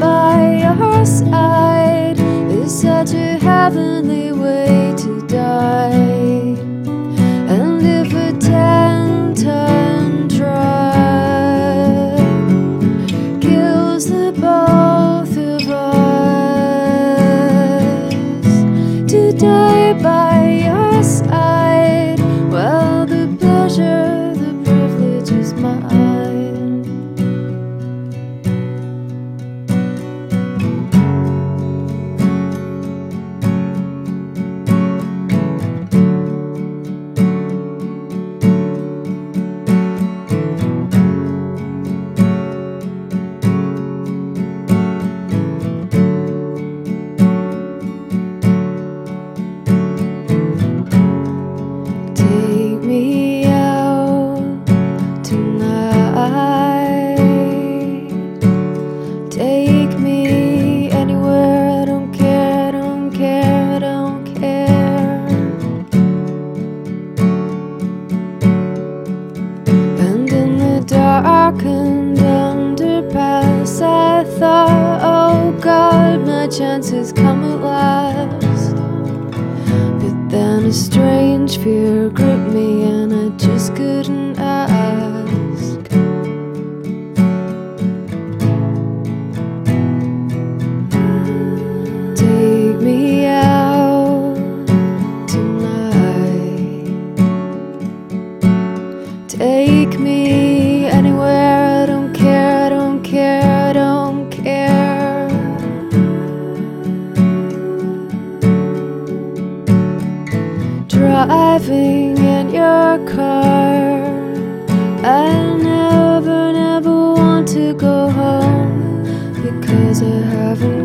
by your side is such a heavenly way to die. to have